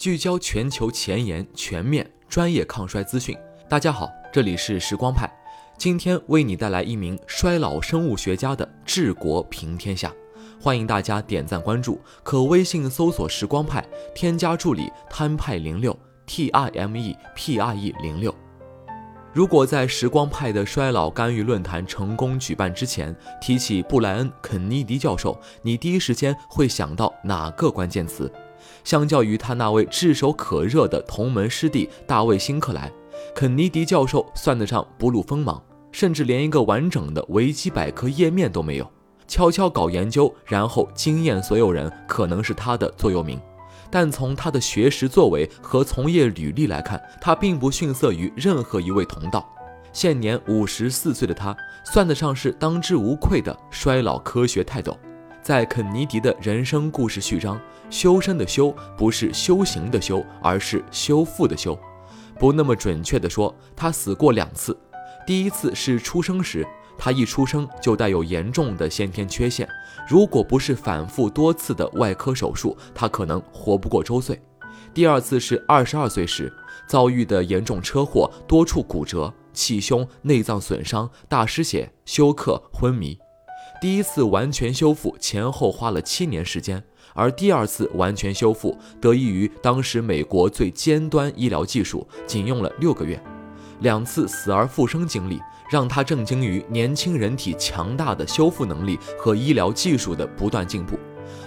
聚焦全球前沿、全面、专业抗衰资讯。大家好，这里是时光派，今天为你带来一名衰老生物学家的治国平天下。欢迎大家点赞关注，可微信搜索“时光派”，添加助理“摊派零六 T I M E P R E 零六”。如果在时光派的衰老干预论坛成功举办之前提起布莱恩·肯尼迪教授，你第一时间会想到哪个关键词？相较于他那位炙手可热的同门师弟大卫·辛克莱，肯尼迪教授算得上不露锋芒，甚至连一个完整的维基百科页面都没有。悄悄搞研究，然后惊艳所有人，可能是他的座右铭。但从他的学识作为和从业履历来看，他并不逊色于任何一位同道。现年五十四岁的他，算得上是当之无愧的衰老科学泰斗。在肯尼迪的人生故事序章，修身的修不是修行的修，而是修复的修。不那么准确地说，他死过两次。第一次是出生时。他一出生就带有严重的先天缺陷，如果不是反复多次的外科手术，他可能活不过周岁。第二次是二十二岁时遭遇的严重车祸，多处骨折、气胸、内脏损伤、大失血、休克、昏迷。第一次完全修复前后花了七年时间，而第二次完全修复得益于当时美国最尖端医疗技术，仅用了六个月。两次死而复生经历。让他震惊于年轻人体强大的修复能力和医疗技术的不断进步。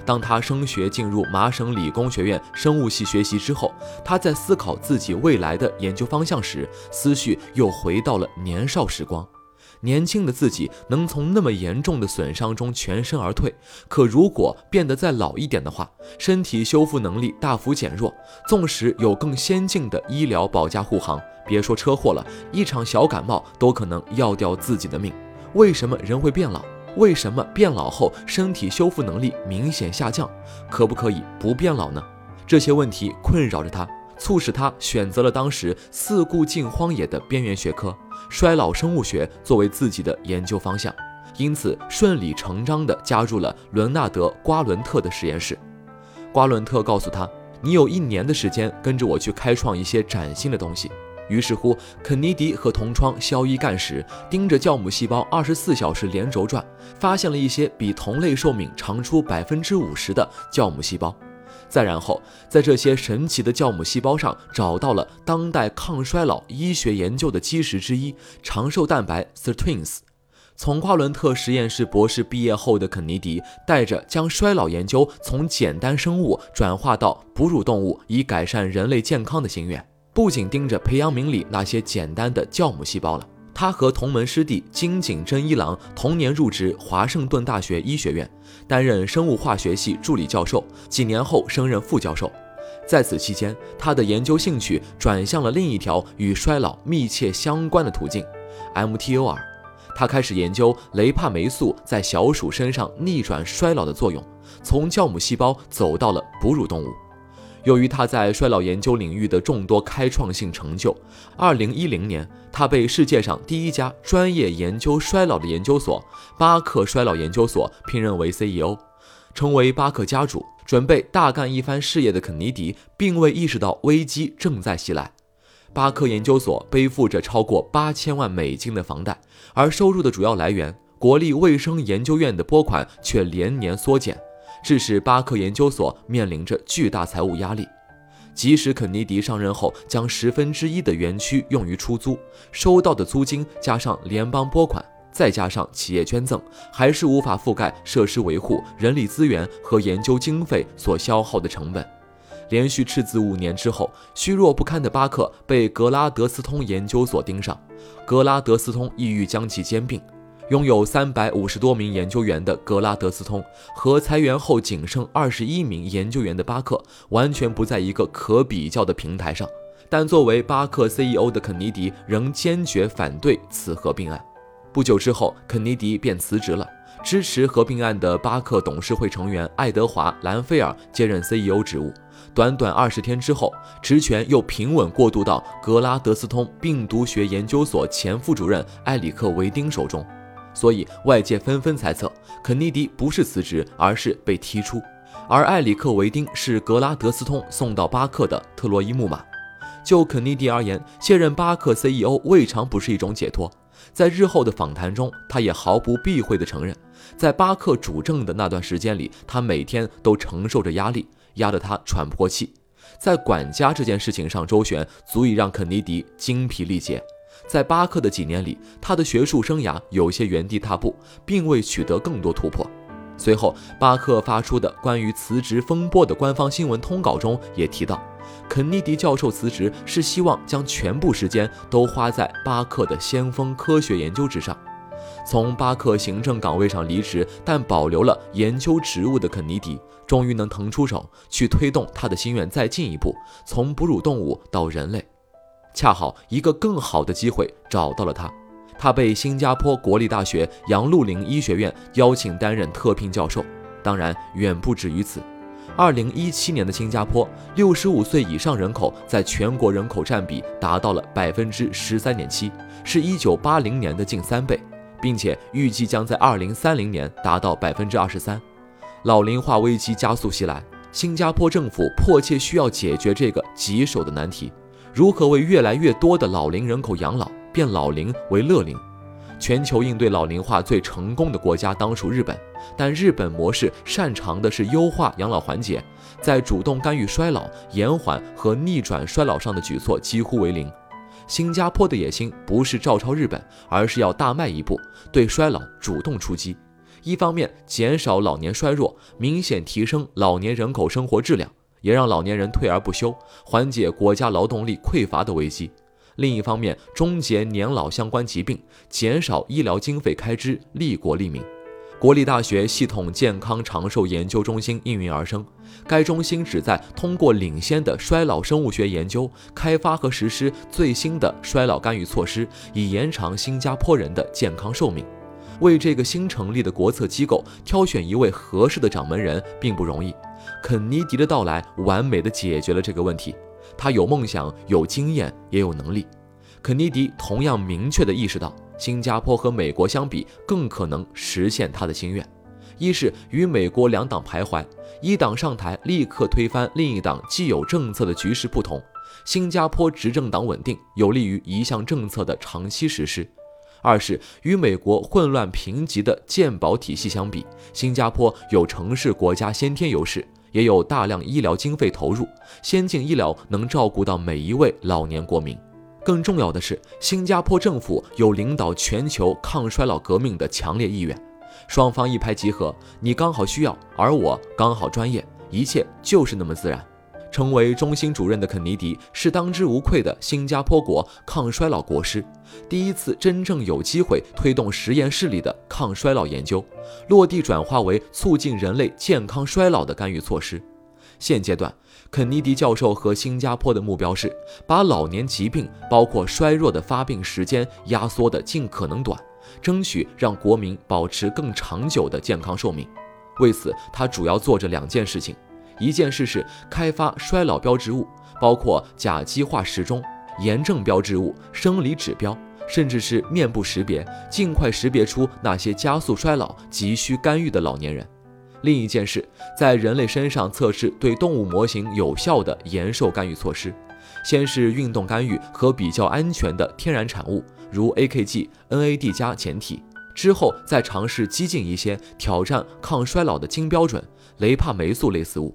当他升学进入麻省理工学院生物系学习之后，他在思考自己未来的研究方向时，思绪又回到了年少时光。年轻的自己能从那么严重的损伤中全身而退，可如果变得再老一点的话，身体修复能力大幅减弱，纵使有更先进的医疗保驾护航。别说车祸了，一场小感冒都可能要掉自己的命。为什么人会变老？为什么变老后身体修复能力明显下降？可不可以不变老呢？这些问题困扰着他，促使他选择了当时四顾尽荒野的边缘学科——衰老生物学作为自己的研究方向，因此顺理成章地加入了伦纳德·瓜伦特的实验室。瓜伦特告诉他：“你有一年的时间跟着我去开创一些崭新的东西。”于是乎，肯尼迪和同窗肖伊干时，盯着酵母细胞二十四小时连轴转，发现了一些比同类寿命长出百分之五十的酵母细胞。再然后，在这些神奇的酵母细胞上，找到了当代抗衰老医学研究的基石之一——长寿蛋白 （sirtuins）。从夸伦特实验室博士毕业后的肯尼迪，带着将衰老研究从简单生物转化到哺乳动物，以改善人类健康的心愿。不仅盯着培养皿里那些简单的酵母细胞了，他和同门师弟金井真一郎同年入职华盛顿大学医学院，担任生物化学系助理教授，几年后升任副教授。在此期间，他的研究兴趣转向了另一条与衰老密切相关的途径 ——MTOR。他开始研究雷帕霉素在小鼠身上逆转衰老的作用，从酵母细胞走到了哺乳动物。由于他在衰老研究领域的众多开创性成就，二零一零年，他被世界上第一家专业研究衰老的研究所——巴克衰老研究所聘任为 CEO，成为巴克家主。准备大干一番事业的肯尼迪，并未意识到危机正在袭来。巴克研究所背负着超过八千万美金的房贷，而收入的主要来源——国立卫生研究院的拨款却连年缩减。致使巴克研究所面临着巨大财务压力。即使肯尼迪上任后将十分之一的园区用于出租，收到的租金加上联邦拨款，再加上企业捐赠，还是无法覆盖设施维护、人力资源和研究经费所消耗的成本。连续赤字五年之后，虚弱不堪的巴克被格拉德斯通研究所盯上，格拉德斯通意欲将其兼并。拥有三百五十多名研究员的格拉德斯通和裁员后仅剩二十一名研究员的巴克完全不在一个可比较的平台上。但作为巴克 CEO 的肯尼迪仍坚决反对此合并案。不久之后，肯尼迪便辞职了。支持合并案的巴克董事会成员爱德华·兰菲尔接任 CEO 职务。短短二十天之后，职权又平稳过渡到格拉德斯通病毒学研究所前副主任埃里克·维丁手中。所以外界纷纷猜测，肯尼迪不是辞职，而是被踢出。而埃里克维丁是格拉德斯通送到巴克的特洛伊木马。就肯尼迪而言，卸任巴克 CEO 未尝不是一种解脱。在日后的访谈中，他也毫不避讳地承认，在巴克主政的那段时间里，他每天都承受着压力，压得他喘不过气。在管家这件事情上周旋，足以让肯尼迪精疲力竭。在巴克的几年里，他的学术生涯有些原地踏步，并未取得更多突破。随后，巴克发出的关于辞职风波的官方新闻通稿中也提到。肯尼迪教授辞职是希望将全部时间都花在巴克的先锋科学研究之上。从巴克行政岗位上离职，但保留了研究职务的肯尼迪，终于能腾出手去推动他的心愿再进一步，从哺乳动物到人类。恰好一个更好的机会找到了他，他被新加坡国立大学杨璐林医学院邀请担任特聘教授，当然远不止于此。二零一七年的新加坡，六十五岁以上人口在全国人口占比达到了百分之十三点七，是一九八零年的近三倍，并且预计将在二零三零年达到百分之二十三。老龄化危机加速袭来，新加坡政府迫切需要解决这个棘手的难题：如何为越来越多的老龄人口养老，变老龄为乐龄。全球应对老龄化最成功的国家当属日本，但日本模式擅长的是优化养老环节，在主动干预衰老、延缓和逆转衰老上的举措几乎为零。新加坡的野心不是照抄日本，而是要大迈一步，对衰老主动出击。一方面减少老年衰弱，明显提升老年人口生活质量，也让老年人退而不休，缓解国家劳动力匮乏的危机。另一方面，终结年老相关疾病，减少医疗经费开支，利国利民。国立大学系统健康长寿研究中心应运而生。该中心旨在通过领先的衰老生物学研究，开发和实施最新的衰老干预措施，以延长新加坡人的健康寿命。为这个新成立的国策机构挑选一位合适的掌门人并不容易。肯尼迪的到来，完美的解决了这个问题。他有梦想，有经验，也有能力。肯尼迪同样明确地意识到，新加坡和美国相比，更可能实现他的心愿。一是与美国两党徘徊，一党上台立刻推翻另一党既有政策的局势不同；新加坡执政党稳定，有利于一项政策的长期实施。二是与美国混乱贫瘠的健保体系相比，新加坡有城市国家先天优势。也有大量医疗经费投入，先进医疗能照顾到每一位老年国民。更重要的是，新加坡政府有领导全球抗衰老革命的强烈意愿，双方一拍即合，你刚好需要，而我刚好专业，一切就是那么自然。成为中心主任的肯尼迪是当之无愧的新加坡国抗衰老国师，第一次真正有机会推动实验室里的抗衰老研究，落地转化为促进人类健康衰老的干预措施。现阶段，肯尼迪教授和新加坡的目标是把老年疾病，包括衰弱的发病时间压缩的尽可能短，争取让国民保持更长久的健康寿命。为此，他主要做着两件事情。一件事是开发衰老标志物，包括甲基化时钟、炎症标志物、生理指标，甚至是面部识别，尽快识别出那些加速衰老、急需干预的老年人。另一件事，在人类身上测试对动物模型有效的延寿干预措施，先是运动干预和比较安全的天然产物，如 AKG、NAD 加前体。之后再尝试激进一些，挑战抗衰老的金标准——雷帕霉素类似物。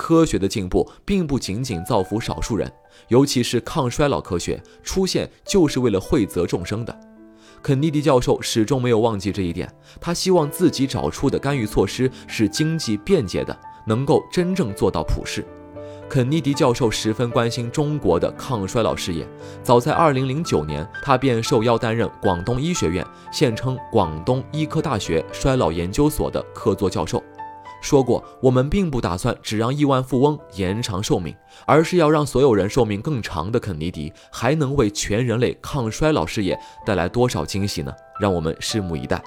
科学的进步并不仅仅造福少数人，尤其是抗衰老科学出现就是为了惠泽众生的。肯尼迪教授始终没有忘记这一点，他希望自己找出的干预措施是经济便捷的，能够真正做到普世。肯尼迪教授十分关心中国的抗衰老事业。早在2009年，他便受邀担任广东医学院（现称广东医科大学衰老研究所）的客座教授，说过：“我们并不打算只让亿万富翁延长寿命，而是要让所有人寿命更长的肯尼迪，还能为全人类抗衰老事业带来多少惊喜呢？让我们拭目以待。”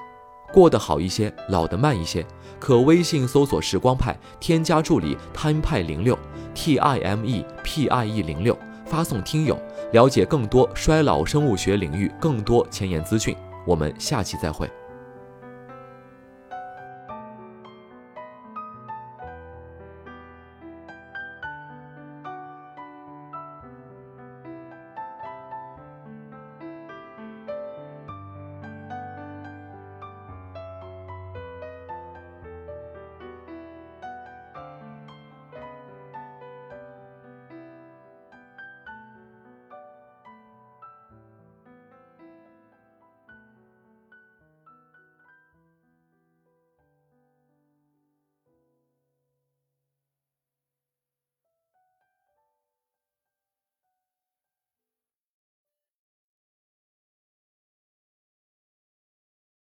过得好一些，老得慢一些，可微信搜索“时光派”，添加助理 “time 派零六 ”，T I M E P I E 零六，发送“听友”，了解更多衰老生物学领域更多前沿资讯。我们下期再会。